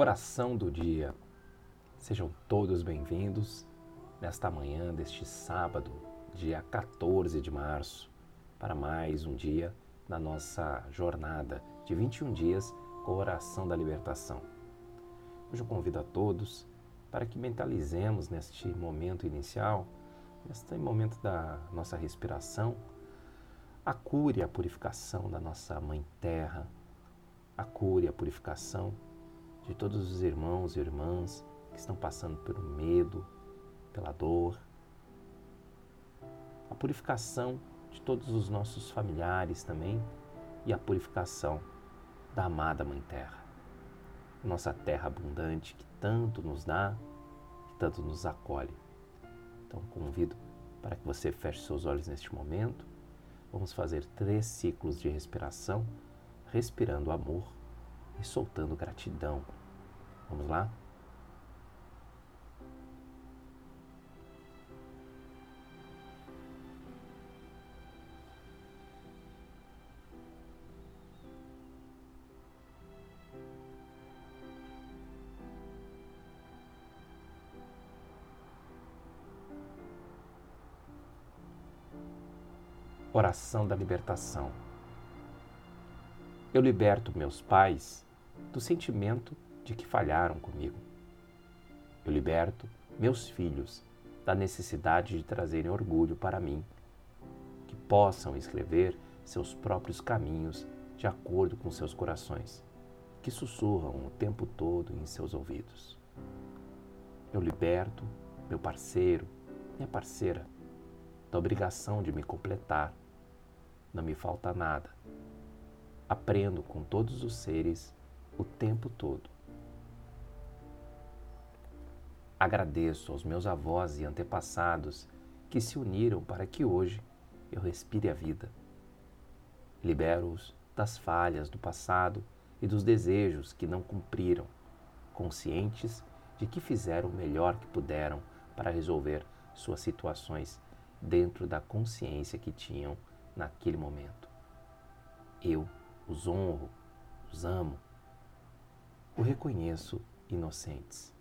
Oração do dia. Sejam todos bem-vindos nesta manhã deste sábado, dia 14 de março, para mais um dia na nossa jornada de 21 dias com a oração da libertação. Hoje eu convido a todos para que mentalizemos neste momento inicial, neste momento da nossa respiração, a cura e a purificação da nossa Mãe Terra, a cura e a purificação de todos os irmãos e irmãs que estão passando pelo medo, pela dor, a purificação de todos os nossos familiares também e a purificação da amada Mãe Terra, nossa terra abundante que tanto nos dá, que tanto nos acolhe. Então convido para que você feche seus olhos neste momento Vamos fazer três ciclos de respiração, respirando amor e soltando gratidão. Vamos lá? Oração da libertação. Eu liberto meus pais do sentimento de que falharam comigo. Eu liberto meus filhos da necessidade de trazerem orgulho para mim, que possam escrever seus próprios caminhos de acordo com seus corações, que sussurram o tempo todo em seus ouvidos. Eu liberto meu parceiro, minha parceira da obrigação de me completar. Não me falta nada. Aprendo com todos os seres o tempo todo. Agradeço aos meus avós e antepassados que se uniram para que hoje eu respire a vida. Libero-os das falhas do passado e dos desejos que não cumpriram, conscientes de que fizeram o melhor que puderam para resolver suas situações dentro da consciência que tinham naquele momento. Eu os honro, os amo, o reconheço inocentes.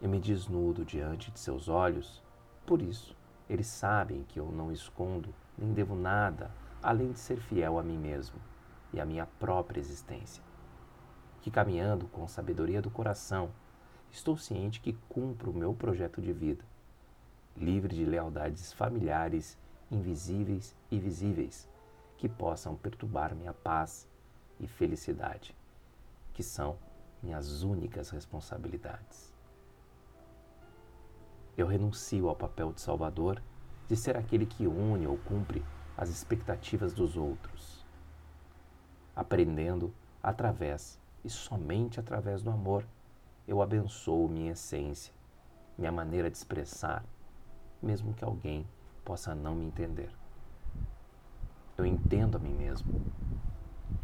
Eu me desnudo diante de seus olhos, por isso eles sabem que eu não escondo nem devo nada além de ser fiel a mim mesmo e à minha própria existência. Que caminhando com sabedoria do coração, estou ciente que cumpro o meu projeto de vida livre de lealdades familiares, invisíveis e visíveis, que possam perturbar minha paz e felicidade, que são minhas únicas responsabilidades. Eu renuncio ao papel de salvador, de ser aquele que une ou cumpre as expectativas dos outros, aprendendo através e somente através do amor, eu abençoo minha essência, minha maneira de expressar, mesmo que alguém possa não me entender. Eu entendo a mim mesmo,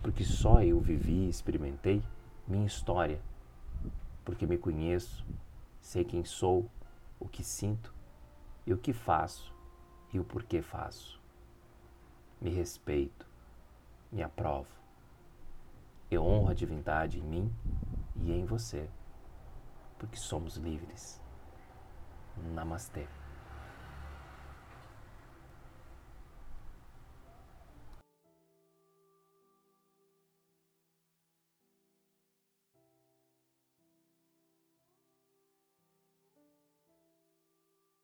porque só eu vivi e experimentei minha história, porque me conheço, sei quem sou, o que sinto e o que faço e o porquê faço. Me respeito, me aprovo. Eu honro a divindade em mim e em você, porque somos livres. Namastê.